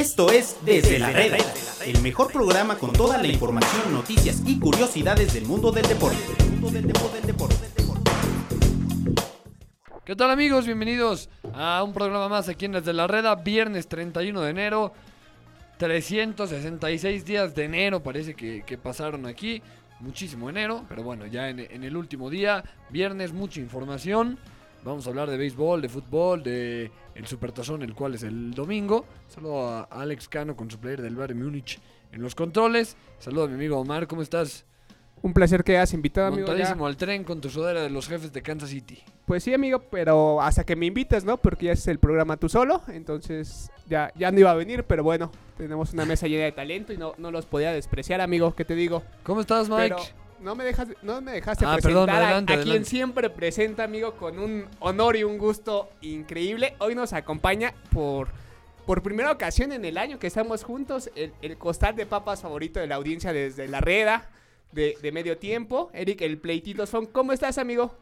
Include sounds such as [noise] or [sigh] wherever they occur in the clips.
Esto es Desde la Reda, el mejor programa con toda la información, noticias y curiosidades del mundo del deporte. ¿Qué tal amigos? Bienvenidos a un programa más aquí en Desde la Reda, viernes 31 de enero. 366 días de enero parece que, que pasaron aquí. Muchísimo enero, pero bueno, ya en, en el último día, viernes, mucha información. Vamos a hablar de béisbol, de fútbol, de el Supertazón, el cual es el domingo. Saludo a Alex Cano con su player del Bayern Múnich en los controles. Saludo a mi amigo Omar, ¿cómo estás? Un placer que hayas invitado, amigo. ya. Al tren con tu sudadera de los jefes de Kansas City. Pues sí, amigo, pero hasta que me invites, ¿no? Porque ya es el programa tú solo, entonces ya, ya no iba a venir, pero bueno, tenemos una mesa llena de talento y no, no los podía despreciar, amigo, ¿qué te digo? ¿Cómo estás, Mike? Pero no me, dejas, no me dejaste Ah, presentar perdón, a- adelante, a, quien adelante. siempre presenta, amigo, con un honor y un gusto increíble. Hoy nos acompaña por, por primera ocasión en el año que estamos juntos, el, el costal de papas favorito de la audiencia desde la reda de, de medio tiempo. Eric, el pleitito son. ¿Cómo estás, amigo?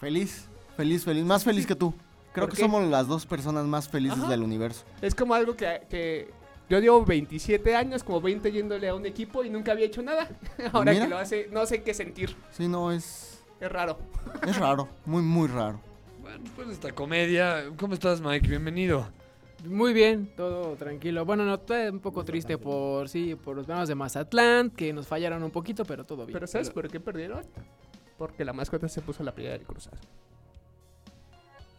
Feliz, feliz, feliz. Más feliz que tú. Creo ¿Por que qué? somos las dos personas más felices Ajá. del universo. Es como algo que, que yo llevo 27 años, como 20 yéndole a un equipo y nunca había hecho nada. [laughs] Ahora Mira. que lo hace, no sé qué sentir. Sí, no, es, Es raro. es raro, muy, muy raro. Bueno, después de esta comedia, ¿cómo estás, Mike? Bienvenido. Muy bien, todo tranquilo. Bueno, no, estoy un poco triste por sí, por los temas de Mazatlán, que nos fallaron un poquito, pero todo bien. Pero ¿sabes por qué perdieron? Porque la mascota se puso la playera del Cruz Azul.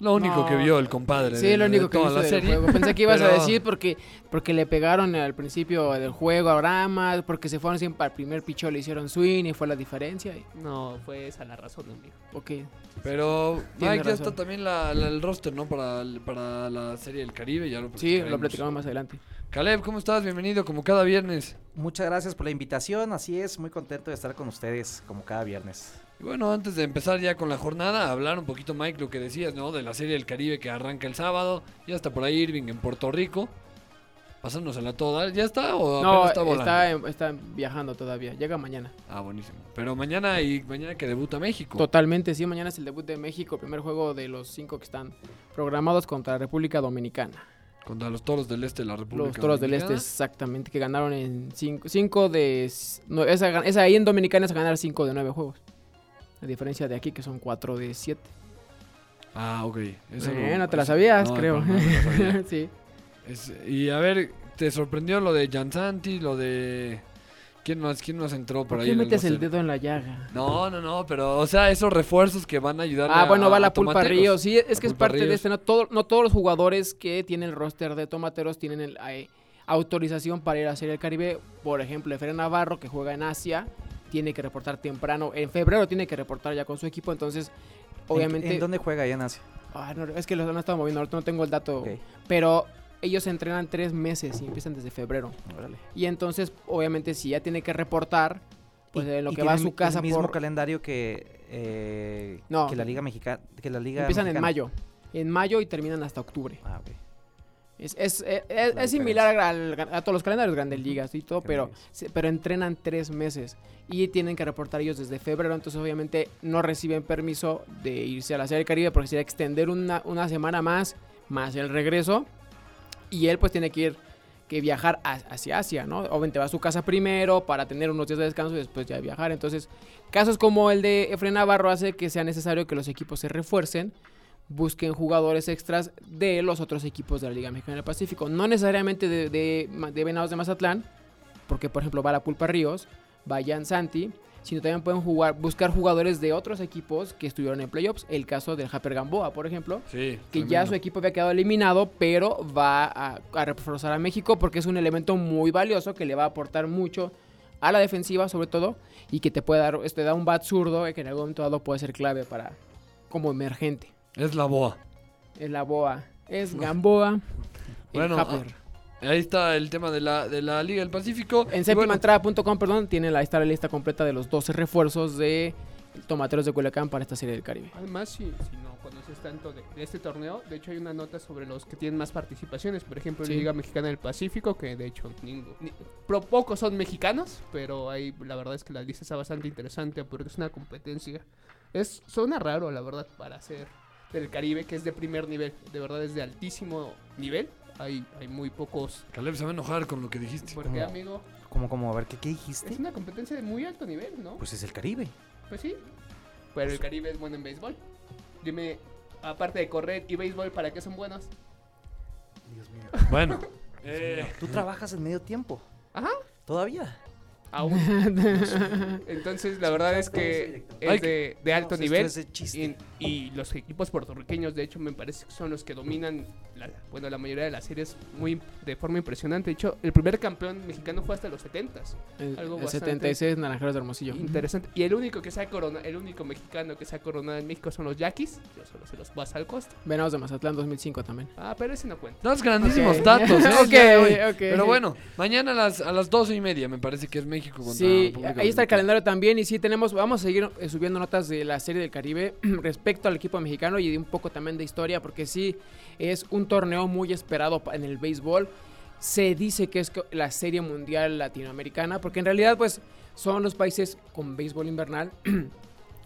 Lo único No. que vio el compadre. Sí, de- lo único de que la del serie. juego. Pensé que ibas a decir porque porque le pegaron al principio del juego a Brahma, porque se fueron siempre al primer picho le hicieron swing y fue la diferencia. y- No, fue esa la razón, amigo. Ok. Pero Mike ya está también la- la- el roster, ¿no? Para, para la serie del Caribe, ya lo Sí, lo platicamos más adelante. Caleb, ¿cómo estás? Bienvenido, como cada viernes. Muchas gracias por la invitación, así es, muy contento de estar con ustedes como cada viernes. Bueno, antes de empezar ya con la jornada, hablar un poquito, Mike, lo que decías, ¿no? De la serie del Caribe que arranca el sábado. Ya está por ahí Irving en Puerto Rico. Pasándosela toda. ¿Ya está o No, está volando? está, viajando todavía. Llega mañana. Ah, buenísimo. Pero mañana y mañana que debuta México. Totalmente, sí, mañana es el debut de México, primer juego de los cinco que están programados contra la República Dominicana. Contra los toros del este de la República. Los Toros del Este, Dominicana. exactamente, que ganaron en 5 de... s- No, esa, esa ahí en Dominicana es ganar 5 de 9 juegos. A diferencia de aquí, que son 4 de 7. Ah, ok. Eso no- Bueno, te la sabías, no, creo. no, no me la sabía. [laughs] sí. Es- y a ver, ¿te sorprendió lo de Jansanti? Lo de. ¿Quién más, quién más entró por, ¿Por ahí? qué en metes el dedo en la llaga? No, no, no, pero, o sea, esos refuerzos que van a ayudar Ah, a bueno, va a la Pulpa Tomateros. Ríos. Sí, es La que es parte de este. No, todo- no todos los jugadores que tienen el roster de Tomateros tienen el, eh, autorización para ir a Serie del Caribe. Por ejemplo, Efraín Navarro, que juega en Asia, tiene que reportar temprano. En febrero tiene que reportar ya con su equipo. Entonces, ¿En- obviamente. ¿En, dónde juega allá en Asia? Ah, no, es que los han estado moviendo, ahorita no tengo el dato. Pero ellos entrenan tres meses y empiezan desde febrero. Órale. Y entonces, obviamente, si ya tiene que reportar, pues en lo que va a su casa el mismo por... calendario que, eh, No. que la Liga Mexicana. Que la Liga Empiezan en mayo. En mayo y terminan hasta octubre. Ah, ok. Es, es, es- es- La es similar al- a todos los calendarios grandes ligas y todo, pero, pero entrenan tres meses y tienen que reportar ellos desde febrero, entonces obviamente no reciben permiso de irse a la Serie del Caribe porque sería extender una, una semana más, más el regreso, y él pues tiene que ir, que viajar a- hacia Asia, ¿no? Obviamente va a su casa primero para tener unos días de descanso y después ya viajar, entonces casos como el de Efren Navarro hace que sea necesario que los equipos se refuercen, busquen jugadores extras de los otros equipos de la Liga Mexicana del Pacífico. No necesariamente de, de, de Venados de Mazatlán, porque por ejemplo va la Pulpa Ríos, va Jan Santi, sino también pueden jugar, buscar jugadores de otros equipos que estuvieron en playoffs. El caso del Japper Gamboa, por ejemplo, Sí. que ya su equipo había quedado eliminado, pero va a, a reforzar a México porque es un elemento muy valioso que le va a aportar mucho a la defensiva, sobre todo, y que te puede dar, este, da un bat zurdo que en algún momento dado puede ser clave para como emergente. Es la boa. Es la boa. Es [laughs] Gamboa. Bueno, Happer. Ahí está el tema de la, de la Liga del Pacífico. en Y bueno, séptimaentrada.com, perdón, tiene la, está la lista completa de los 12 refuerzos de Tomateros de Culiacán para esta serie del Caribe. Además, si, si no conoces tanto de, de este torneo, de hecho hay una nota sobre los que tienen más participaciones. Por ejemplo, Sí. la Liga Mexicana del Pacífico, que de hecho ninguno, ni- pro- pocos son mexicanos, pero ahí la verdad es que la lista está bastante interesante porque es una competencia. Es, suena raro, la verdad, para ser del Caribe, que es de primer nivel. De verdad es de altísimo nivel. Hay, hay muy pocos. Caleb se va a enojar con lo que dijiste. ¿Por qué, amigo? Como, como, a ver, ¿qué, qué Es dijiste? una competencia de muy alto nivel, ¿no? Pues es el Caribe. Pues sí. Pero el Caribe es bueno en béisbol. Dime, aparte de correr y béisbol, ¿para qué son buenos? [laughs] Bueno. eh, Tú trabajas en medio tiempo. Ajá. Todavía. Aún. [laughs] Entonces, la verdad es que es de, de alto No, nivel. es de chiste. Y, y los equipos puertorriqueños, de hecho, me parece que son los que dominan la, bueno, la mayoría de las series muy de forma impresionante. De hecho, el primer campeón mexicano fue hasta los 70s. El, Algo el bastante 76 Naranjeros de Hermosillo. Interesante. Y el único que se ha coronado, el único mexicano que se ha coronado en México son los Yaquis. Yo solo se los vas al costo. Venados de Mazatlán 2005 también. Ah, pero ese no cuenta. das grandísimos datos, ¿eh? [laughs] el Ok, día de hoy. ok. Pero bueno, mañana a las, a las doce y media me parece que es México contra Sí, República ahí está el calendario también y sí tenemos, vamos a seguir eh, subiendo notas de la serie del Caribe [clears throat] respecto al equipo mexicano y de un poco también de historia porque sí es un torneo muy esperado en el béisbol. Se dice que es la serie mundial latinoamericana porque en realidad pues son los países con béisbol invernal. [clears throat]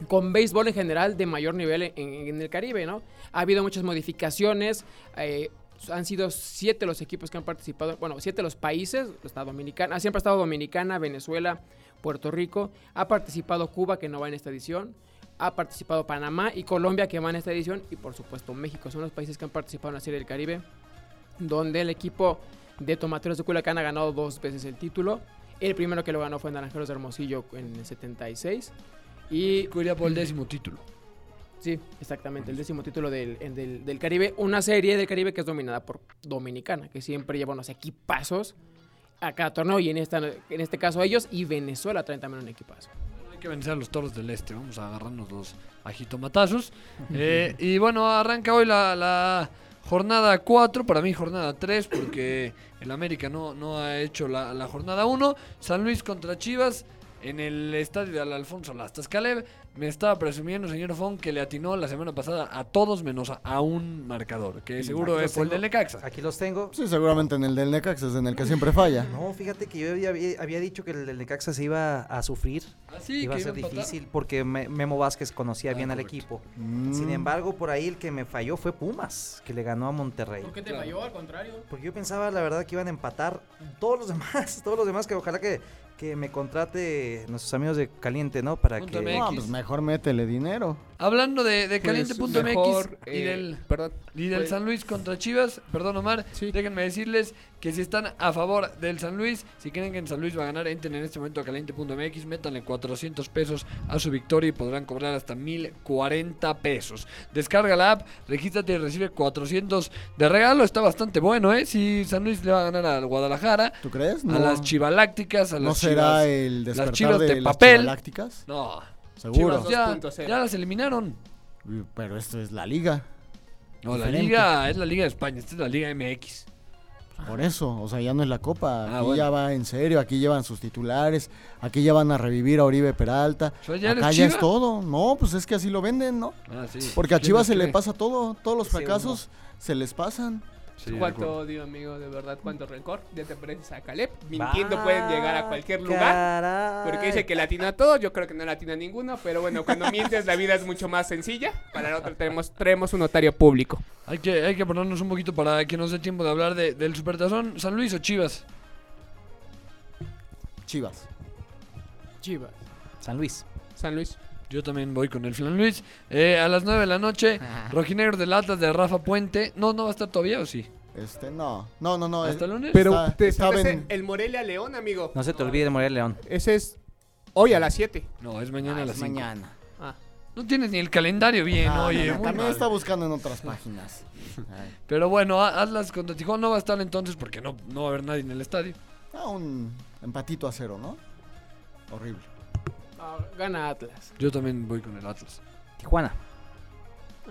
Con béisbol en general de mayor nivel en, en el Caribe, ¿no? Ha habido muchas modificaciones, eh, han sido siete los equipos que han participado, bueno, siete los países, está Dominicana, siempre ha estado Dominicana, Venezuela, Puerto Rico, ha participado Cuba que no va en esta edición, ha participado Panamá y Colombia que va en esta edición y por supuesto México, son los países que han participado en la Serie del Caribe, donde el equipo de Tomateros de Culiacán ha ganado dos veces el título, el primero que lo ganó fue Naranjeros de Hermosillo en el 76 y iría por el décimo título. Sí, exactamente, el décimo título del, del Caribe. Una serie del Caribe que es dominada por Dominicana, que siempre lleva unos equipazos a cada torneo. Y en, esta, en este caso ellos y Venezuela traen también un equipazo. Hay que vencer a los toros del este. Vamos a agarrarnos los ajitomatazos. Eh, y bueno, arranca hoy la, la jornada 4. Para mí, jornada 3, porque el América no, no ha hecho la, la jornada 1. San Luis contra Chivas en el estadio de Alfonso Lastas. Caleb me estaba presumiendo, señor Fon, que le atinó la semana pasada a todos menos a, a un marcador, que seguro Aquí es el del. Necaxa. Aquí los tengo. Sí, seguramente en el del Necax es en el que siempre falla. No, fíjate que yo había, había dicho que el del Necaxa se iba a sufrir. Así iba a ser difícil porque Me- Memo Vázquez conocía Ah, bien al equipo. Mm. Sin embargo, por ahí el que me falló fue Pumas, que le ganó a Monterrey. qué te falló? Al contrario. Porque yo pensaba, la verdad, que iban a empatar todos los [laughs] demás, todos los demás, que ojalá que, que me contrate nuestros amigos de Caliente, ¿no? Para Punto que... No, pues mejor métele dinero. Hablando de, de Pues, caliente.mx y eh, del Perdón. Y del Pues- San Luis contra Chivas, perdón Omar, Sí. déjenme decirles que si están a favor del San Luis, si creen que en San Luis va a ganar, entren en este momento a caliente.mx, métanle 400 pesos a su victoria y podrán cobrar hasta 1040 pesos. Descarga la app, regístrate y recibe 400 de regalo, está bastante bueno, ¿eh? Si San Luis le va a ganar al Guadalajara, ¿Tú crees? a las chivalácticas, a ¿No las será chivas... el despertar chivas de de, las papel. chivalácticas? No, Seguro. Ya, 2.0. ya las eliminaron. Pero esto es la liga. No, la liga es la Liga de España, esta es la Liga MX. Por eso, o sea, ya no es la copa. Ah, Aquí bueno. ya va en serio, aquí llevan sus titulares, aquí ya van a revivir a Oribe Peralta. O sea, ¿ya Acá ya es todo. No, pues es que así lo venden, ¿no? Ah, sí. Porque a ¿Quién Chivas se le pasa todo, todos los fracasos se les pasan. Sí, ¿Cuánto odio, amigo? De verdad, cuánto rencor. Ya te pareces a Caleb. Mintiendo pueden llegar a cualquier lugar. Caray. Porque dice que latina todo, yo creo que no latina ninguno, pero bueno, cuando [laughs] mientes la vida es mucho más sencilla. Para la otra tenemos, traemos un notario público. Hay que, hay que ponernos un poquito para que nos dé tiempo de hablar de- del Supertazón. ¿San Luis o Chivas? Chivas. Chivas. San Luis. San Luis. Yo también voy con el Flan Luis. Eh, a las 9 de la noche, Rojinegro del Atlas de Rafa Puente. No, no va a estar todavía, ¿o sí? Este, no. No, no, no. ¿Hasta el lunes? Pero Está- te estaba sabes en- el Morelia León, amigo. No se te olvide Morelia León. Ese es hoy a las 7. No, es mañana Ah, a las es 5. mañana. Ah. No tienes ni el calendario bien, Ah, oye. no, no, muy también mal. está buscando en otras páginas. Pero bueno, Atlas contra Tijuana no va a estar entonces porque no, no va a haber nadie en el estadio. Ah, un empatito a cero, ¿no? Horrible. Gana Atlas. Yo también voy con el Atlas. Tijuana.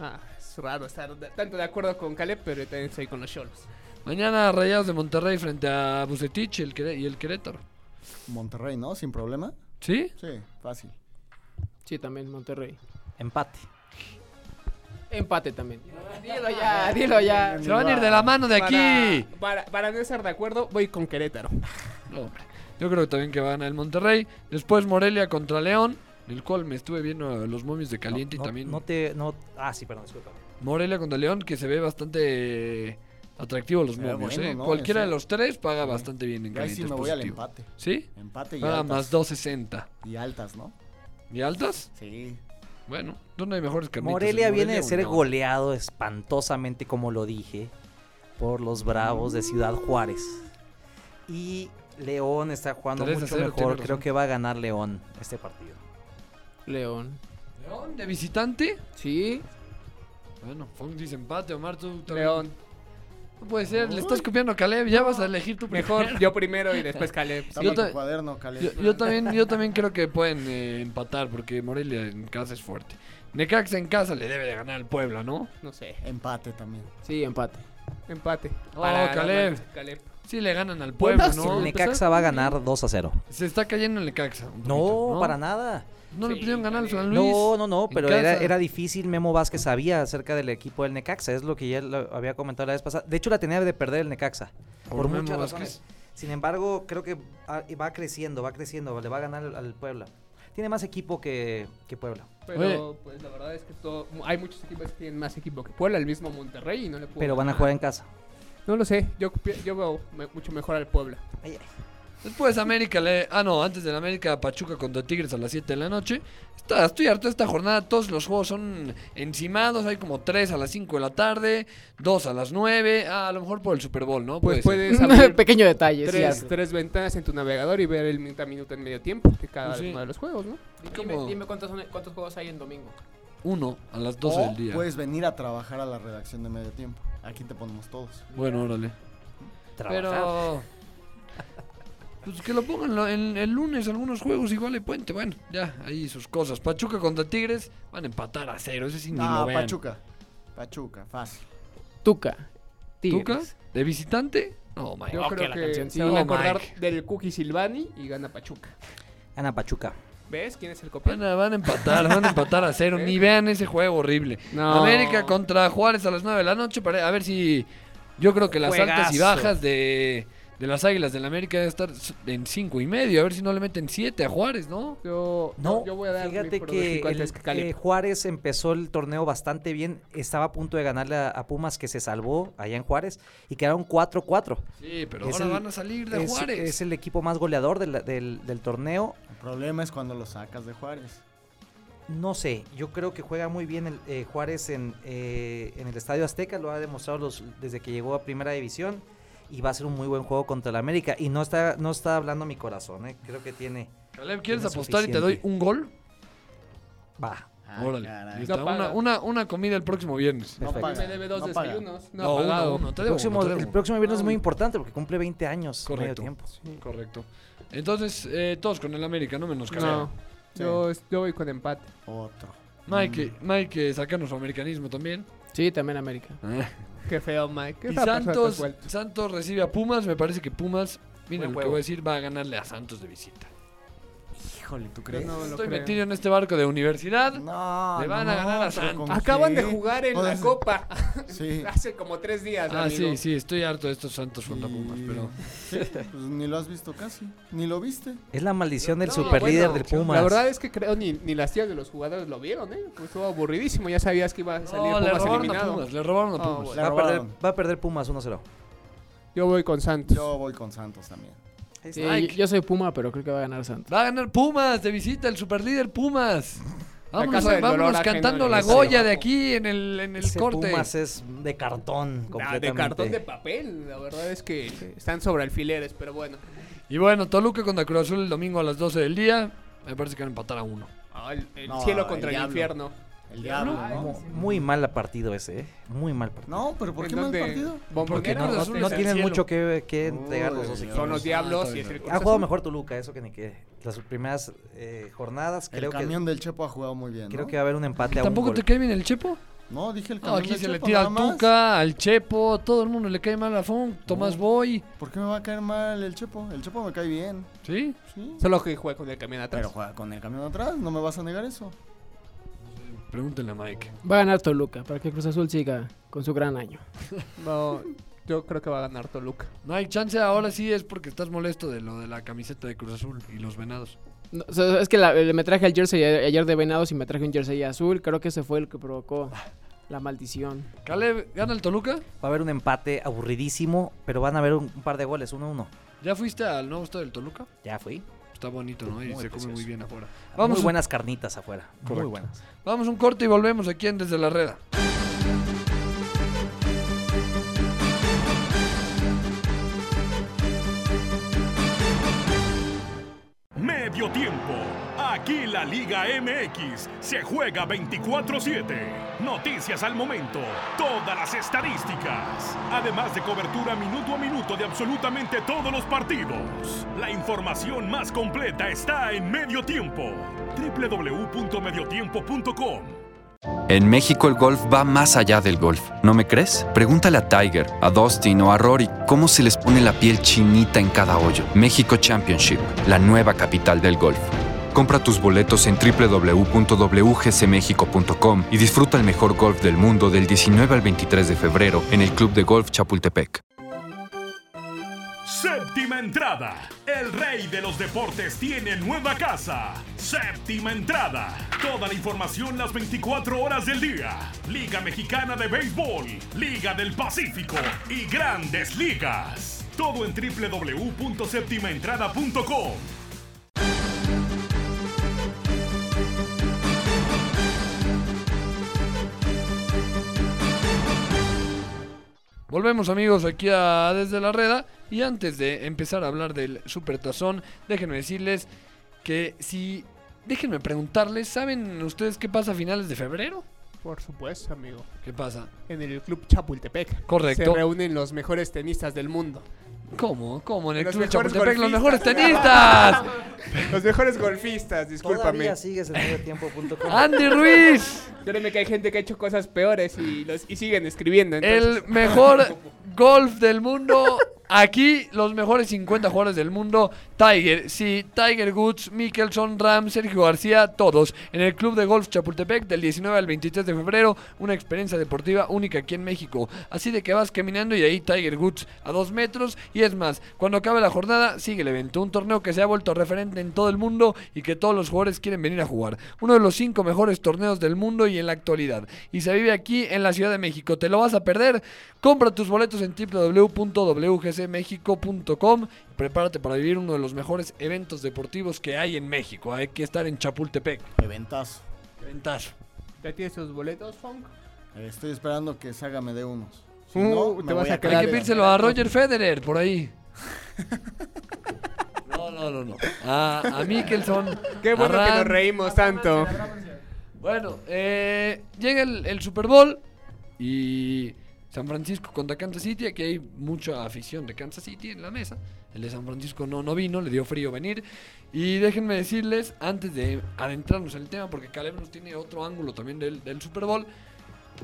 Ah, es raro estar de- tanto de acuerdo con Caleb, pero yo también estoy con los Cholos. Mañana Rayados de Monterrey frente a Bucetich y el, Quere- y el Querétaro. Monterrey, ¿no? Sin problema. ¿Sí? Sí, fácil. Sí, también Monterrey. Empate. Empate también. Dilo ya, dilo ya. Se van a ir de la mano de aquí. Para, para, para no estar de acuerdo, voy con Querétaro. No, hombre. Yo creo también que va a ganar el Monterrey. Después Morelia contra León, el cual me estuve viendo los momios de caliente no, y también No te... No... Ah, sí, perdón, disculpa. Morelia contra León, que se ve bastante Atractivo los Eh, momios, bueno, ¿eh? no, Cualquiera de los tres paga bastante bien en Yo ahí sí me voy al empate. ¿Sí? Empate y Paga altas. más 2.60. Y altas, ¿no? ¿Y altas? Sí. Bueno, ¿dónde hay mejores carnitas? Morelia ¿En viene de ser no? goleado espantosamente, como lo dije, por los Bravos de Ciudad Juárez. Y León está jugando 3 a mucho 0, tiene mejor. Creo que va a ganar León este partido. León. ¿León de visitante? Sí. Bueno, Fong dice empate, Omar, tú también. León. No puede ser, le estás copiando a Caleb, ya vas a elegir tu Mejor primero. yo primero y después Caleb. [laughs] Yo en tu ta- cuaderno, Caleb. Yo, yo también, yo también creo que pueden eh, empatar porque Morelia en casa es fuerte. Necaxa en casa le debe de ganar al Puebla, ¿no? No sé. Empate también. Sí, empate. Empate. Oh, Para Caleb. Caleb. Sí le ganan al Puebla, ¿no? sí. Necaxa va a ganar 2 a 0. Se está cayendo el Necaxa. No, para nada. No le Sí, pudieron ganar al San. Luis. No, no, no, pero era, era difícil. Memo Vázquez sabía acerca del equipo del Necaxa. Es lo que ya lo había comentado la vez pasada. De hecho, la tenía de perder el Necaxa. Por, Por Memo muchas Vázquez. razones. Sin embargo, creo que va creciendo, va creciendo. Le va a ganar al, Puebla. Tiene más equipo que, que Puebla. Pero pues la verdad es que todo, hay muchos equipos que tienen más equipo que Puebla, el mismo Monterrey y no le puedo Pero van a jugar en casa. No lo sé, yo, yo veo me- mucho mejor al Puebla. Ay, ay. Después América le... Ah, no, antes del América Pachuca contra Tigres a las 7 de la noche. Está, estoy harto de esta jornada. Todos los juegos son encimados. Hay como 3 a las 5 de la tarde, 2 a las 9. Ah, a lo mejor por el Super Bowl, ¿no? Pues puedes abrir [laughs] Pequeño detalle, sí. tres, algo. tres ventanas en tu navegador y ver el minuto a minuto en medio tiempo de cada sí. uno de los juegos, ¿no? Dime, dime cuántos, son- cuántos juegos hay en domingo. Uno a las 12 O del día. puedes venir a trabajar a la redacción de medio tiempo. Aquí te ponemos todos. Bueno, órale. Trabajar. Pero... [laughs] Pues que lo pongan lo- en el lunes algunos juegos igual de puente. Bueno, ya, ahí sus cosas. Pachuca contra Tigres van a empatar a cero. Ese sí ni Ah, lo vean. Pachuca. Pachuca, fácil. Tuca. ¿Tuca? Tigres. ¿De visitante? No, my Yo creo la que se van a acordar Mike. del Cookie Silvani y gana Pachuca. Gana Pachuca. ¿Ves quién es el copión? Van a, van a empatar, van a empatar a cero. [laughs] Ni vean ese juego horrible. No. América contra Juárez a las 9 de la noche. Para, a ver si. Yo creo que las altas y bajas de, de las águilas del América deben estar en 5 y medio. A ver si no le meten 7 a Juárez, ¿no? Yo, No, yo voy a dar mi fíjate que, el- eh, Juárez empezó el torneo bastante bien. Estaba a punto de ganarle a, a Pumas, que se salvó allá en Juárez. Y quedaron 4-4. Sí, pero Es ahora el- van a salir de Es, Juárez. es el equipo más goleador del, del- del torneo. El problema es cuando lo sacas de Juárez. No sé, yo creo que juega muy bien el, eh, Juárez en, eh, en el Estadio Azteca, lo ha demostrado los, desde que llegó a Primera División y va a ser un muy buen juego contra el América. Y no está, no está hablando mi corazón, eh, creo que tiene... Caleb, ¿quieres tiene apostar y te doy un gol? Va, Órale. Listo, No una, una, una comida el próximo viernes. No paga, me debe dos no paga. desayunos. No, No, ha uno, pagado. uno. Te el debo próximo, uno, te el próximo viernes es muy Ah. importante porque cumple 20 años, Correcto. medio tiempo. Correcto. Entonces, eh, todos con el América, no menos Caleb. No, yo, yo voy con empate. Otro. Mike, Mike, sacanos su americanismo también. Sí, también América. Qué feo, Mike. Qué Y Santos. Santos recibe a Pumas. Me parece que Pumas, miren lo que voy a decir, va a ganarle a Santos de visita. Híjole, ¿tú crees? no lo Estoy creo. metido en este barco de universidad. No, Le van no, a ganar a Santos. ¿con Acaban de jugar en O la sea, Copa Sí. [laughs] hace como tres días, Ah, amigo. sí, sí, estoy harto de estos Santos contra Pumas, Y- pero... Sí, pues ni lo has visto casi. Ni lo viste. Es la maldición del No, superlíder bueno, del Pumas. La verdad es que creo ni, ni las tías de los jugadores lo vieron, ¿eh? Pues estuvo aburridísimo. Ya sabías que iba a salir No, le Pumas a eliminado. Pumas, le robaron a Oh, Pumas. bueno. Le va, a perder, va a perder Pumas 1-0. Yo voy con Santos. Yo voy con Santos también. Sí, yo soy Puma, pero creo que va a ganar Santos. Va a ganar Pumas de visita, el superlíder Pumas. Vámonos, vámonos cantando la el Goya de aquí en el, en el Ese corte. Pumas es de cartón Ah, completamente. de cartón de papel. La verdad es que están sobre alfileres, pero bueno. Y bueno, Toluca contra Cruz Azul el domingo a las 12 del día. Me parece que van a empatar a uno. Ah, el el No, cielo el contra el, diablo. infierno. El diablo, ¿no? Mu- Muy mal partido ese, ¿eh? Muy mal partido. No, pero ¿por ¿En qué mal partido? Porque No, no el tienen mucho que, que entregar los dos equipos. Son los diablos y es el Ha jugado mejor Toluca, eso que ni que. Las primeras eh, jornadas El creo que camión del Chepo ha jugado muy bien, creo ¿no? que va a haber un empate a un ¿Tampoco gol. te cae bien el Chepo? No, dije el No, camión aquí del se le tira al. Tuca, al Chepo, todo el mundo le cae mal a Fon, Tomás No. Boy. ¿Por qué me va a caer mal el Chepo? El Chepo me cae bien. ¿Sí? Sí. Solo que juega con el camión atrás. Pero juega con el camión atrás, no me vas a negar eso. Pregúntenle a Mike. Va a ganar Toluca para que Cruz Azul siga con su gran año. No, yo creo que va a ganar Toluca. No hay chance, ahora sí es porque estás molesto de lo de la camiseta de Cruz Azul y los venados. No, o sea, es que la- me traje el jersey ayer de Venados y me traje un jersey azul. Creo que ese fue el que provocó La maldición. Caleb, ¿gana el Toluca? Va a haber un empate aburridísimo, pero van a haber un, un par de goles, 1-1. ¿Ya fuiste al nuevo estadio del Toluca? Ya fui. Está bonito, ¿no? Y Muy se come muy bien afuera. Vamos Muy buenas carnitas afuera. Muy buenas. vamos un corte y volvemos aquí en Desde la Reda. Aquí la Liga MX se juega 24-7. Noticias al momento. Todas las estadísticas. Además de cobertura minuto a minuto de absolutamente todos los partidos. La información más completa está en Medio Tiempo. www.mediotiempo.com En México el golf va más allá del golf, ¿no me crees? Pregúntale a Tiger, a Dustin o a Rory cómo se les pone la piel chinita en cada hoyo. México Championship, la nueva capital del golf. Compra tus boletos en www.wgcmexico.com y disfruta el mejor golf del mundo del 19 al 23 de febrero en el Club de Golf Chapultepec. Séptima entrada. El rey de los deportes tiene nueva casa. Séptima entrada. Toda la información las 24 horas del día. Liga Mexicana de Béisbol, Liga del Pacífico y Grandes Ligas. Todo en www.septimaentrada.com. Volvemos amigos aquí a Desde la Reda y antes de empezar a hablar del Supertazón, déjenme decirles que si déjenme preguntarles, ¿saben ustedes qué pasa a finales de febrero? Por supuesto, amigo. ¿Qué pasa? En el Club Chapultepec. Correcto. Se reúnen los mejores tenistas del mundo. ¿Cómo? ¿Cómo? En el Los Club mejores Chapultepec los mejores tenistas. [laughs] Los mejores golfistas, discúlpame. Todavía sigues en mediotiempo.com. Andy Ruiz, Créeme que hay gente que ha hecho cosas peores y, los, y siguen escribiendo. entonces- el mejor [laughs] golf del mundo. Aquí los mejores 50 jugadores del mundo. Tiger, sí, Tiger Woods, Mickelson, Ram, Sergio García, todos en el Club de Golf Chapultepec del 19 al 23 de febrero. Una experiencia deportiva única aquí en México. Así de que vas caminando y ahí Tiger Woods a dos metros. Y es más, cuando acabe la jornada, sigue el evento. Un torneo que se ha vuelto referente en todo el mundo y que todos los jugadores quieren venir a jugar. Uno de los cinco mejores torneos del mundo y en la actualidad. Y se vive aquí en la Ciudad de México. ¿Te lo vas a perder? Compra tus boletos en www.wgcmexico.com. Prepárate para vivir uno de los mejores eventos deportivos que hay en México. Hay que estar en Chapultepec. Eventazo. Eventazo. ¿Ya tienes tus boletos, Funk? Eh, Estoy esperando que Saga me dé unos. Si Uh, no, te me vas voy a a quedar Hay que pedírselo a Roger Federer por ahí. [laughs] No, no, no, no. A, a Mickelson. Qué bueno que nos reímos tanto. Bueno, eh, llega el, el Super Bowl y San Francisco contra Kansas City. Aquí hay mucha afición de Kansas City en la mesa. El de San Francisco no, no vino, le dio frío venir. Y déjenme decirles, antes de adentrarnos en el tema, porque Caleb nos tiene otro ángulo también del, del Super Bowl,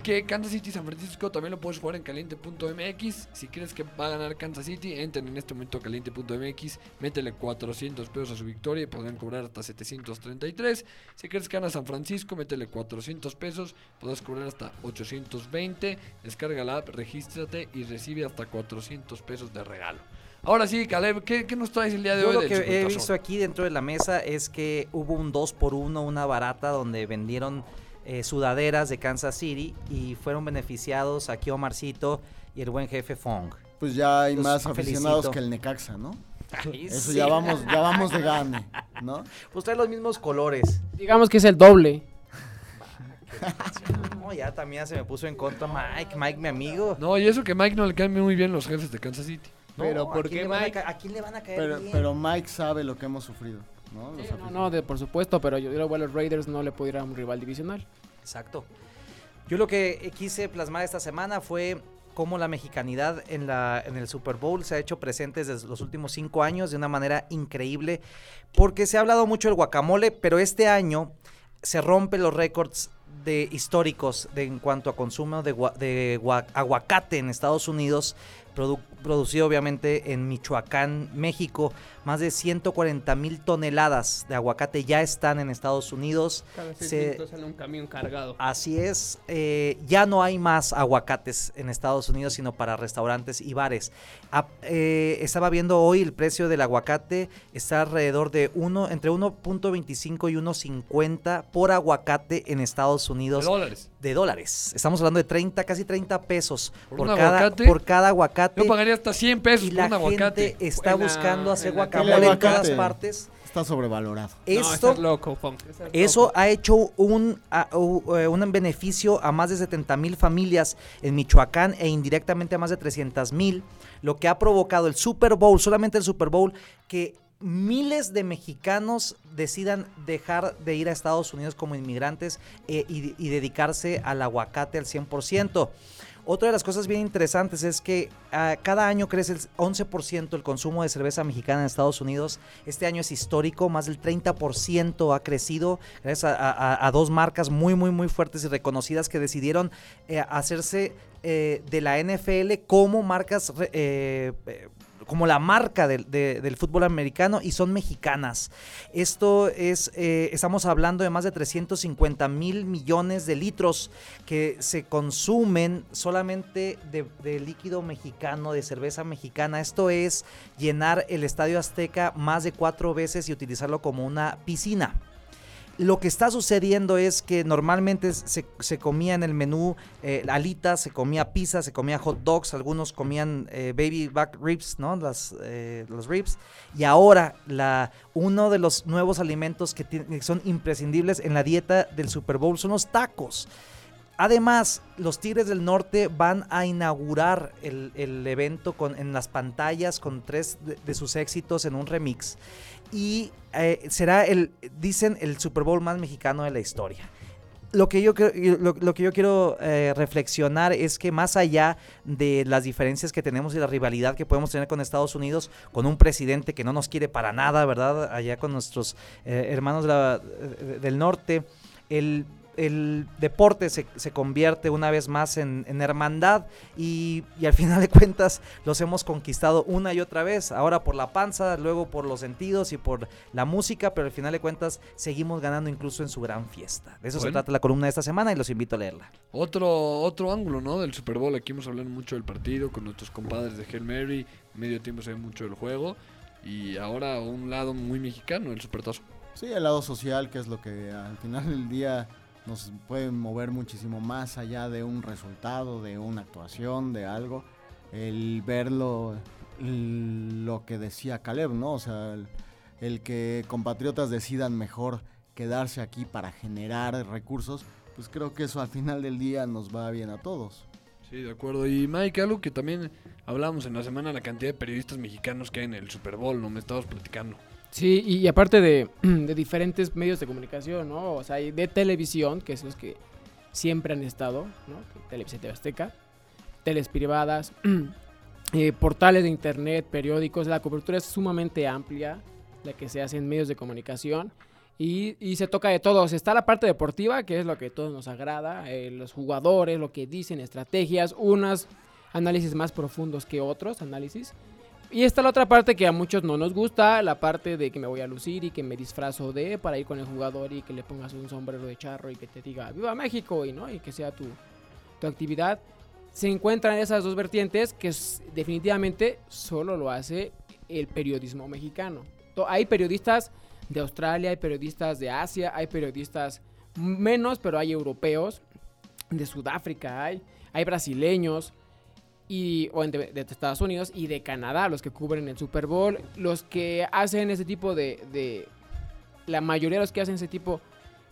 que Kansas City y San Francisco también lo puedes jugar en caliente.mx. Si crees que va a ganar Kansas City, entren en este momento a caliente.mx, métele 400 pesos a su victoria y podrán cobrar hasta 733. Si crees que gana San Francisco, métele 400 pesos, podrás cobrar hasta 820. Descarga la app, regístrate y recibe hasta 400 pesos de regalo. Ahora sí, Caleb, ¿qué, qué nos traes el día de Yo hoy? lo que he visto aquí dentro de la mesa es que hubo un 2 por 1 una barata donde vendieron eh, sudaderas de Kansas City y fueron beneficiados aquí Omarcito y el buen jefe Fong. Pues ya hay Los más aficionados felicito. que el Necaxa, ¿no? [laughs] Eso Sí. ya vamos, ya vamos de gane, ¿no? Pues trae los mismos colores. Digamos que es el doble. [laughs] No, ya también se me puso en contra Mike, Mike mi amigo. No, y eso que Mike no le caen muy bien los jefes de Kansas City. No, Pero ¿a ¿por qué le van a Mike? ¿A quién le van a caer Pero, bien? pero Mike sabe lo que hemos sufrido, ¿no? Los No, no, de, por supuesto, pero yo creo que a los Raiders no le pudiera un rival divisional. Exacto. Yo lo que quise plasmar esta semana fue cómo la mexicanidad en, la, en el Super Bowl se ha hecho presente desde los últimos cinco años de una manera increíble, porque se ha hablado mucho del guacamole, pero este año se rompen los récords de históricos de, en cuanto a consumo de, de gua- aguacate en Estados Unidos, produ- producido obviamente en Michoacán, México. Más de 140 mil toneladas de aguacate ya están en Estados Unidos. Cada Se- sale un camión cargado. Así es, eh, ya no hay más aguacates en Estados Unidos, sino para restaurantes y bares. Eh, estaba viendo hoy el precio del aguacate, está alrededor de uno, entre 1.25 y 1.50 por aguacate en Estados De Unidos dólares. de dólares. Estamos hablando de 30, casi 30 pesos ¿Por cada, aguacate? por cada aguacate. Yo pagaría hasta 100 pesos y por la un aguacate. gente está Buena- buscando hacer guacamole en todas partes. Está sobrevalorado. no, Esto estás loco, estás eso loco. ha hecho un, a- eh, un beneficio a más de 70 mil familias en Michoacán e indirectamente a más de 300 mil, lo que ha provocado el Super Bowl, solamente el Super Bowl, que miles de mexicanos decidan dejar de ir a Estados Unidos como inmigrantes eh, y, y dedicarse al aguacate al 100%. Otra de las cosas bien interesantes es que ah, cada año crece el 11% el consumo de cerveza mexicana en Estados Unidos. Este año es histórico, más del 30% ha crecido gracias a, dos marcas muy, muy, muy fuertes y reconocidas que decidieron eh, hacerse eh, de la NFL como marcas, eh, como la marca del, de- del fútbol americano y son mexicanas. Esto es, eh, estamos hablando de más de 350 mil millones de litros que se consumen solamente de, de líquido mexicano, de cerveza mexicana. Esto es llenar el Estadio Azteca más de cuatro veces y utilizarlo como una piscina. Lo que está sucediendo es que normalmente se, comía en el menú eh, alitas, se comía pizza, se comía hot dogs, algunos comían eh, baby back ribs, ¿no? Las, eh, los ribs. Y ahora uno de los nuevos alimentos que, son imprescindibles en la dieta del Super Bowl son los tacos. Además, los Tigres del Norte van a inaugurar el, el evento con, en las pantallas con tres de sus éxitos en un remix. Y eh, será el, dicen, el Super Bowl más mexicano de la historia. Lo que yo, lo, que yo quiero eh, reflexionar es que más allá de las diferencias que tenemos y la rivalidad que podemos tener con Estados Unidos, con un presidente que no nos quiere para nada, ¿verdad? Allá con nuestros eh, hermanos del norte, el, el deporte se, se convierte una vez más en, en hermandad y, y al [laughs] final de cuentas los hemos conquistado una y otra vez, ahora por la panza, luego por los sentidos y por la música, pero al final de cuentas seguimos ganando incluso en su gran fiesta. De eso se trata la columna de esta semana y los invito a leerla. Otro, otro ángulo, ¿no? Del Super Bowl. Aquí hemos hablado mucho del partido con nuestros compadres de Hail Mary. Medio tiempo se ve mucho del juego. Y ahora un lado muy mexicano, el Supertazo. Sí, el lado social, que es lo que al final del día nos puede mover muchísimo más allá de un resultado, de una actuación, de algo. El verlo, lo que decía Caleb, ¿no? O sea, el, el que compatriotas decidan mejor quedarse aquí para generar recursos, pues creo que eso al final del día nos va bien a todos. Sí, de acuerdo. Y Mike, algo que también hablamos en la semana, la cantidad de periodistas mexicanos que hay en el Super Bowl, ¿no? Me estabas platicando. Sí, y, aparte de, [clears throat] de diferentes medios de comunicación, ¿no? O sea, de televisión, que es los que siempre han estado, ¿no? Televisión TV Azteca, teles privadas, [clears throat] eh, portales de internet, periódicos, la cobertura es sumamente amplia, la que se hace en medios de comunicación. Y, y se toca de todos. Está la parte deportiva, que es lo que a todos nos agrada, eh, los jugadores, lo que dicen, estrategias, unos análisis más profundos que otros análisis. Y está la otra parte que a muchos no nos gusta, la parte de que me voy a lucir y que me disfrazo de para ir con el jugador y que le pongas un sombrero de charro y que te diga ¡Viva México! y no y que sea tu, tu actividad. Se encuentran esas dos vertientes que definitivamente solo lo hace el periodismo mexicano. Hay periodistas de Australia, hay periodistas de Asia, hay periodistas menos, pero hay europeos, de Sudáfrica hay, hay brasileños, y, o de, de Estados Unidos y de Canadá, los que cubren el Super Bowl, los que hacen ese tipo de, de- La mayoría de los que hacen ese tipo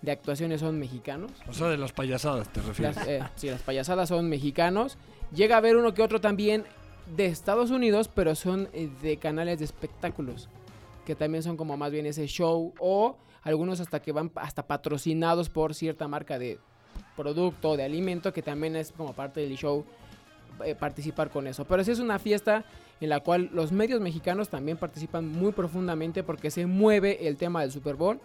de actuaciones son mexicanos. O sea, de las payasadas, te refieres. Las, eh, sí, las payasadas son mexicanos. Llega a haber uno que otro también de Estados Unidos, pero son eh, de canales de espectáculos. Que también son como más bien ese show. O algunos hasta que van hasta patrocinados por cierta marca de producto, de alimento, que también es como parte del show eh, participar con eso. Pero sí es una fiesta en la cual los medios mexicanos también participan muy profundamente porque se mueve el tema del Super Bowl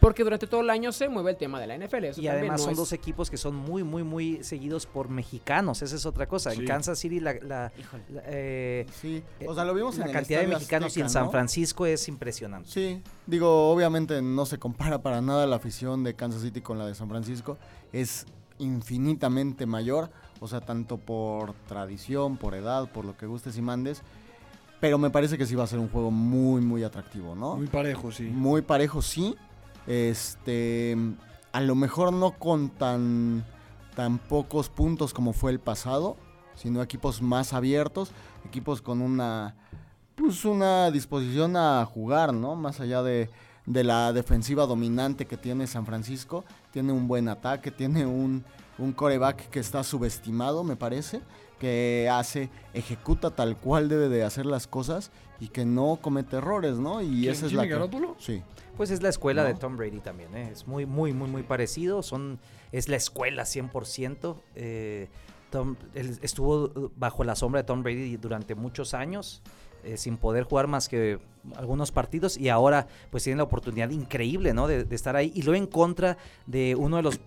Porque durante todo el año se mueve el tema de la NFL. Eso Y además no son es- dos equipos que son muy, muy, muy seguidos por mexicanos. Esa es otra cosa. Sí. En Kansas City la, la- la, eh, Sí, o sea, lo vimos la en cantidad de mexicanos y en San ¿no? Francisco es impresionante. Sí, digo, obviamente no se compara para nada la afición de Kansas City con la de San Francisco. Es infinitamente mayor, o sea, tanto por tradición, por edad, por lo que gustes y mandes. Pero me parece que sí va a ser un juego muy, muy atractivo, ¿no? Muy parejo, sí. Muy parejo, sí. Este, a lo mejor no con tan, tan pocos puntos como fue el pasado, sino equipos más abiertos, equipos con una, pues una disposición a jugar, ¿no? Más allá de, de la defensiva dominante que tiene San Francisco, tiene un buen ataque, tiene un, un coreback que está subestimado, me parece, que hace, ejecuta tal cual debe de hacer las cosas y que no comete errores, ¿no? Y ¿Quién, esa es Jimmy la que- Garoppolo? Sí. Pues es la escuela No. de Tom Brady también, ¿eh? es muy, muy, muy, muy parecido. Son, es la escuela 100%. Eh, Tom, él estuvo bajo la sombra de Tom Brady durante muchos años, eh, sin poder jugar más que algunos partidos, y ahora pues tiene la oportunidad increíble, ¿no? De, de estar ahí. Y luego en contra de uno de los,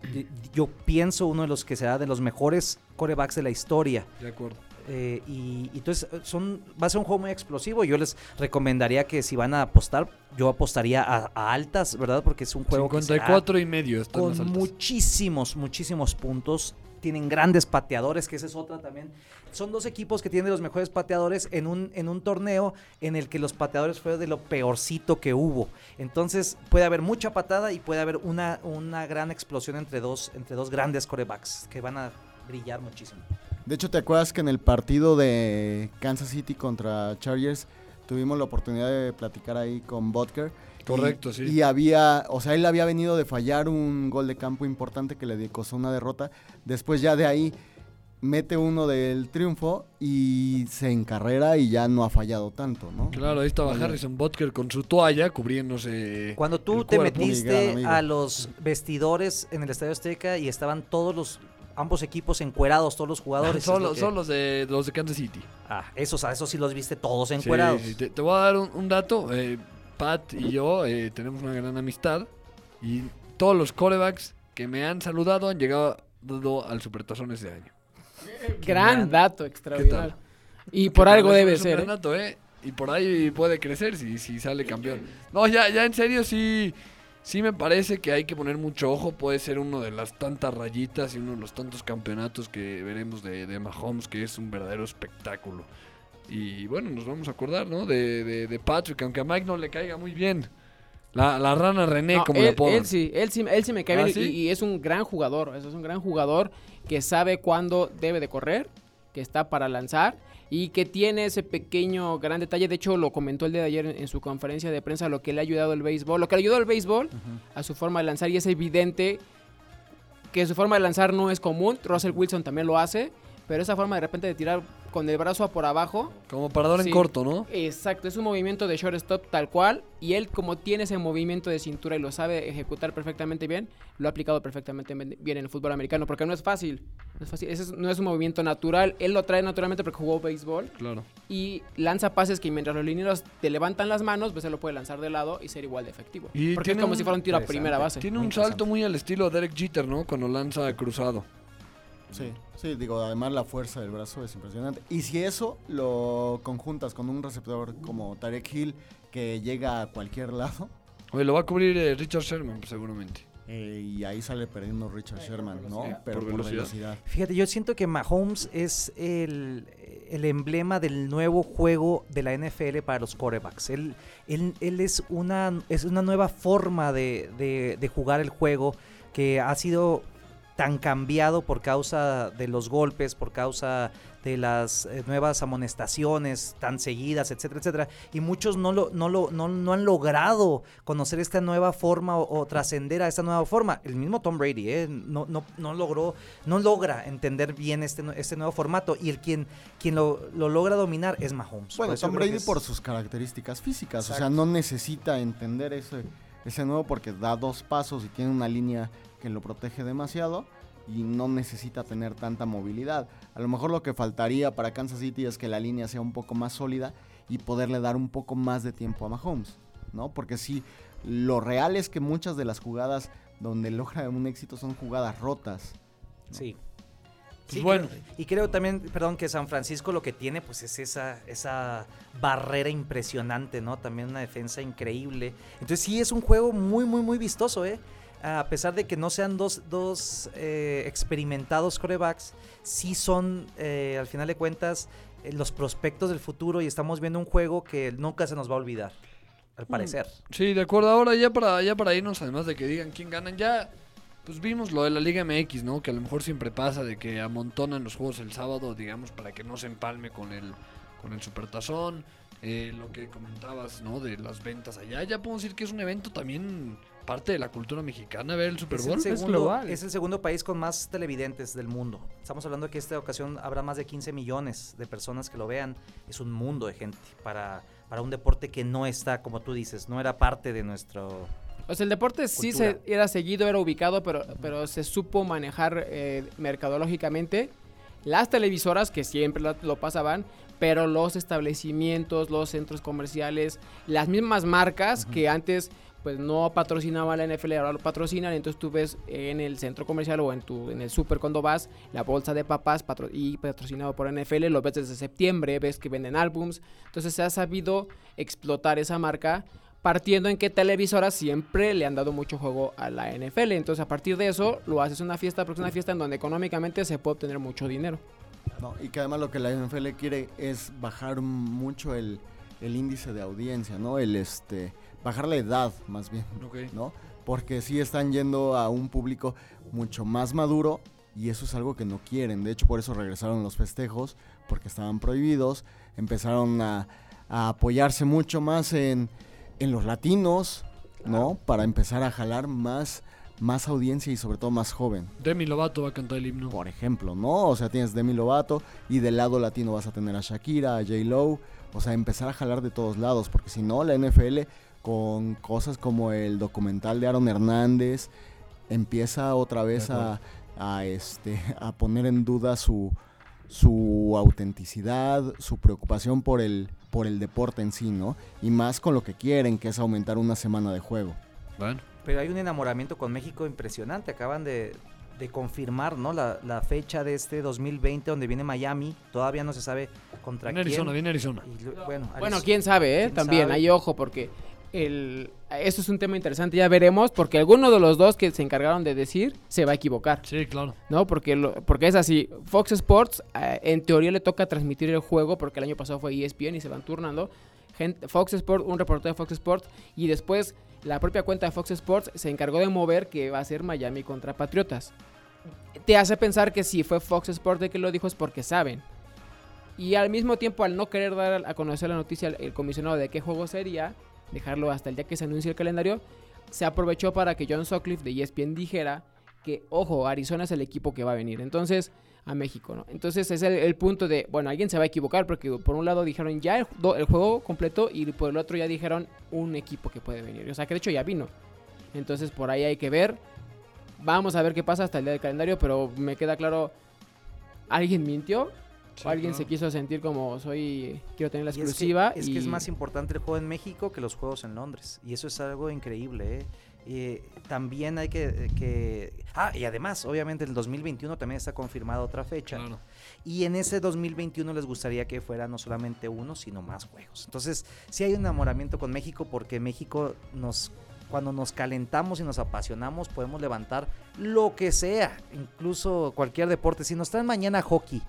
yo pienso, uno de los que será de los mejores corebacks de la historia. De acuerdo. Eh, y, y entonces eh, son, va a ser un juego muy explosivo. Yo les recomendaría que si van a apostar, yo apostaría a, a altas, ¿verdad? Porque es un juego que será 54 y medio están con muchísimos, muchísimos puntos. Tienen grandes pateadores, que esa es otra también. Son dos equipos que tienen los mejores pateadores en un, en un torneo en el que los pateadores fueron de lo peorcito que hubo. Entonces puede haber mucha patada y puede haber una, una gran explosión entre dos, entre dos grandes corebacks que van a brillar muchísimo. De hecho, ¿te acuerdas que en el partido de Kansas City contra Chargers tuvimos la oportunidad de platicar ahí con Butker? Correcto, y, sí. Y había, o sea, él había venido de fallar un gol de campo importante que le costó una derrota. Después ya de ahí mete uno del triunfo y se encarrera y ya no ha fallado tanto, ¿no? Claro, ahí estaba. Harrison Butker con su toalla cubriéndose. Cuando tú el te cuerpo. Metiste a los vestidores en el Estadio Azteca y estaban todos los ambos equipos encuerados, todos los jugadores. [laughs] son, es lo los, que- son los de los de Kansas City. Ah, esos, a esos sí los viste todos Sí, encuerados. sí, te, te voy a dar un, un dato. eh, Pat y yo eh, tenemos una gran amistad. Y todos los corebacks que me han saludado han llegado al Supertazón este año. Gran dato, extraordinario. Y por algo debe es un ser. gran ¿eh? dato, ¿eh? Y por ahí puede crecer si, si sale campeón. No, ya, ya en serio sí, sí me parece que hay que poner mucho ojo. Puede ser uno de las tantas rayitas y uno de los tantos campeonatos que veremos de, de Mahomes, que es un verdadero espectáculo. Y bueno, nos vamos a acordar, ¿no? De, de, de Patrick, aunque a Mike no le caiga muy bien. La, la rana René, No, como le apodan. él sí, él sí, él sí me cae ¿Ah, bien sí? y, y es un gran jugador. Es un gran jugador que sabe cuándo debe de correr, que está para lanzar y que tiene ese pequeño gran detalle. De hecho, lo comentó el día de ayer en, en su conferencia de prensa, lo que le ha ayudado el béisbol, lo que le ayudó al béisbol a su forma de lanzar y es evidente que su forma de lanzar no es común. Russell Wilson también lo hace, pero esa forma de repente de tirar con el brazo por abajo Como parador Sí. en corto, ¿no? Exacto, es un movimiento de shortstop tal cual y él como tiene ese movimiento de cintura y lo sabe ejecutar perfectamente bien, lo ha aplicado perfectamente bien en el fútbol americano porque no es fácil, no es fácil, ese es- no es un movimiento natural, él lo trae naturalmente porque jugó béisbol Claro. y lanza pases que mientras los linieros te levantan las manos, pues él lo puede lanzar de lado y ser igual de efectivo. Y porque es tiene como un- si fuera un tiro a primera base. Tiene Muy un salto muy al estilo Derek Jeter, ¿no? Cuando lanza cruzado. Sí, sí, digo, además la fuerza del brazo es impresionante. Y si eso lo conjuntas con un receptor como Tarek Hill que llega a cualquier lado, Oye, lo va a cubrir eh, Richard Sherman, seguramente. eh, y ahí sale perdiendo Richard Sherman, ¿no? velocidad. Pero Por por velocidad. velocidad. Fíjate, yo siento que Mahomes es el, el emblema del nuevo juego de la NFL para los quarterbacks. Él, él, él es, una, es una nueva forma de, de- de jugar el juego que ha sido tan cambiado por causa de los golpes, por causa de las eh, nuevas amonestaciones tan seguidas, etcétera, etcétera. Y muchos no, lo, no, lo, no, no han logrado conocer esta nueva forma o, o trascender a esta nueva forma. El mismo Tom Brady ¿eh? no, no, no logró, no logra entender bien este, este nuevo formato. Y el quien, quien lo, lo logra dominar es Mahomes. Bueno, Tom Brady es- por sus características físicas, o sea, no necesita entender ese, ese nuevo porque da dos pasos y tiene una línea que lo protege demasiado y no necesita tener tanta movilidad. A lo mejor lo que faltaría para Kansas City es que la línea sea un poco más sólida y poderle dar un poco más de tiempo a Mahomes, ¿no? Porque sí, lo real es que muchas de las jugadas donde logra un éxito son jugadas rotas. Sí. Sí, bueno. creo- y creo también, perdón, que San Francisco lo que tiene pues es esa, esa barrera impresionante, ¿no? También una defensa increíble. Entonces sí es un juego muy, muy, muy vistoso, ¿eh? A pesar de que no sean dos, dos eh, experimentados corebacks, sí son, eh, al final de cuentas, eh, los prospectos del futuro y estamos viendo un juego que nunca se nos va a olvidar, al parecer. Sí, de acuerdo. Ahora ya para, ya para irnos, además de que digan quién ganan, ya pues vimos lo de la Liga MX, ¿no? Que a lo mejor siempre pasa de que amontonan los juegos el sábado, digamos, para que no se empalme con el, con el Supertazón. Eh, lo que comentabas, ¿no? De las ventas allá. Ya podemos decir que es un evento también parte de la cultura mexicana, ver el Super Es Bowl. el, segundo, global. es el segundo país con más televidentes del mundo. Estamos hablando de que esta ocasión habrá más de 15 millones de personas que lo vean. Es un mundo de gente para, para un deporte que no está, como tú dices, no era parte de nuestro... O sea, el deporte sí se era seguido, era ubicado, pero, pero se supo manejar eh, mercadológicamente. Las televisoras, que siempre lo, lo pasaban, pero los establecimientos, los centros comerciales, las mismas marcas que antes pues no patrocinaban la NFL, ahora lo patrocinan, entonces tú ves en el centro comercial o en tu en el súper cuando vas la bolsa de papas patro- y patrocinado por NFL, lo ves desde septiembre, ves que venden álbums, entonces se ha sabido explotar esa marca partiendo en que televisoras siempre le han dado mucho juego a la NFL. Entonces, a partir de eso, lo haces una fiesta, porque es una fiesta en donde económicamente se puede obtener mucho dinero. ¿no? Y que además lo que la NFL quiere es bajar mucho el, el índice de audiencia, ¿no? El este bajar la edad más bien, Ok. ¿no? Porque sí están yendo a un público mucho más maduro y eso es algo que no quieren. De hecho, por eso regresaron los festejos, porque estaban prohibidos. Empezaron a, a apoyarse mucho más en, en los latinos, ¿no? Para empezar a jalar más, más audiencia y sobre todo más joven Demi Lovato va a cantar el himno. por ejemplo, ¿no? O sea, tienes Demi Lovato y del lado latino vas a tener a Shakira, a J. Lo, o sea, empezar a jalar de todos lados, porque si no, la NFL con cosas como el documental de Aaron Hernández empieza otra vez a, a, este, a poner en duda su, su autenticidad, su preocupación por el, por el deporte en sí, ¿no? Y más con lo que quieren, que es aumentar una semana de juego. Bueno. Pero hay un enamoramiento con México impresionante. Acaban de, de confirmar ¿no? la, la fecha de este 2020 donde viene Miami. Todavía no se sabe contra Viene Arizona, quién. viene Arizona. Y bueno, Bueno, Ariz- quién sabe, ¿eh? quién También, sabe. hay ojo, porque el, esto es un tema interesante, ya veremos, porque alguno de los dos que se encargaron de decir se va a equivocar. Sí, claro. ¿no? Porque, lo- porque es así. Fox Sports, eh, en teoría le toca transmitir el juego, porque el año pasado fue ESPN y se van turnando. Gente, Fox Sports, un reportero de Fox Sports, y después la propia cuenta de Fox Sports se encargó de mover que va a ser Miami contra Patriotas. Te hace pensar que si fue Fox Sports el que lo dijo es porque saben. Y al mismo tiempo, al no querer dar a conocer la noticia el comisionado de qué juego sería, dejarlo hasta el día que se anuncie el calendario, se aprovechó para que John Sutcliffe de ESPN dijera que, ojo, Arizona es el equipo que va a venir. Entonces, a México, ¿no? Entonces es el, punto de, bueno, alguien se va a equivocar porque por un lado dijeron ya el, el juego completo y por el otro ya dijeron un equipo que puede venir. O sea, que de hecho ya vino. Entonces por ahí hay que ver. Vamos a ver qué pasa hasta el día del calendario, pero me queda claro, ¿alguien mintió? Sí, o alguien claro. se quiso sentir como soy, quiero tener la Y es que- exclusiva. Es que, es más importante el juego en México que los juegos en Londres. Y eso es algo increíble. ¿eh? Y también hay que, que- Ah, y además, obviamente, en el 2021 también está confirmada otra fecha. Claro. Y en ese 2021 les gustaría que fuera no solamente uno, sino más juegos. Entonces, sí hay un enamoramiento con México porque México nos cuando nos calentamos y nos apasionamos podemos levantar lo que sea, incluso cualquier deporte. Si nos traen mañana hockey,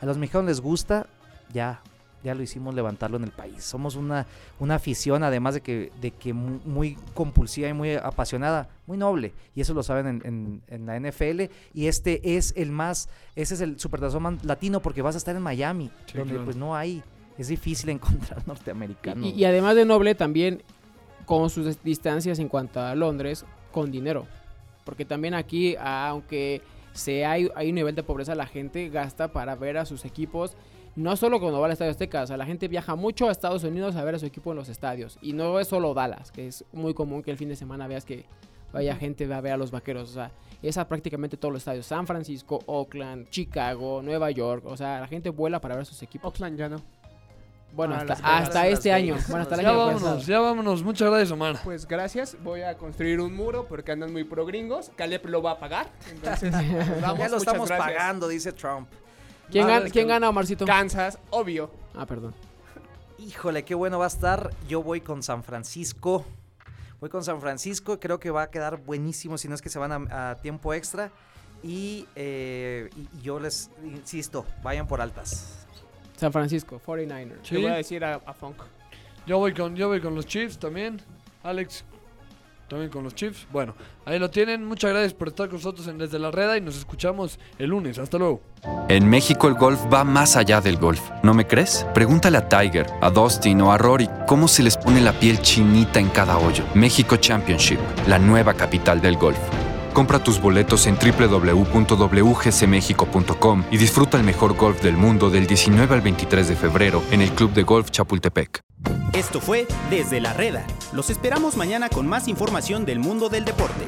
a los mexicanos les gusta, ya ya lo hicimos levantarlo en el país. Somos una, una afición, además de que, de que mu- muy, compulsiva y muy apasionada, muy noble. Y eso lo saben en, en- en la NFL. Y este es el más, ese es el supertazón más latino porque vas a estar en Miami, Sí, donde claro. pues no hay, es difícil [laughs] encontrar norteamericanos. Y, y además de noble, también con sus dis- distancias en cuanto a Londres, con dinero. Porque también aquí, aunque sea, hay, hay un nivel de pobreza, la gente gasta para ver a sus equipos. No solo cuando va al Estadio Azteca, o sea, la gente viaja mucho a Estados Unidos a ver a su equipo en los estadios. Y no es solo Dallas, que es muy común que el fin de semana veas que vaya gente a ver a los vaqueros. O sea, es a prácticamente todos los estadios. San Francisco, Oakland, Chicago, Nueva York. O sea, la gente vuela para ver a sus equipos. Oakland ya no. Bueno, Ah, hasta, hasta este año. Bueno, hasta el Ya año que vámonos, pasa. ya vámonos. Muchas gracias, Omar. Pues gracias, voy a construir un muro porque andan muy pro gringos. Caleb lo va a pagar. Entonces, [laughs] vamos. ya lo estamos gracias. pagando, dice Trump. ¿Quién, gana, ¿quién gana, Omarcito? Kansas, obvio. Ah, perdón. Híjole, qué bueno va a estar. Yo voy con San Francisco. Voy con San Francisco. Creo que va a quedar buenísimo si no es que se van a, a tiempo extra. Y, eh, y yo les insisto, vayan por altas. San Francisco, 49ers. Sí. Le voy a decir a, a Funk. Yo voy con, yo voy con los Chiefs también. Alex, también con los Chiefs. Bueno, ahí lo tienen. Muchas gracias por estar con nosotros en Desde la Reda y nos escuchamos el lunes. Hasta luego. En México el golf va más allá del golf. ¿No me crees? Pregúntale a Tiger, a Dustin o a Rory cómo se les pone la piel chinita en cada hoyo. México Championship, la nueva capital del golf. Compra tus boletos en www.wgcmexico.com y disfruta el mejor golf del mundo del 19 al 23 de febrero en el Club de Golf Chapultepec. Esto fue Desde la Reda. Los esperamos mañana con más información del mundo del deporte.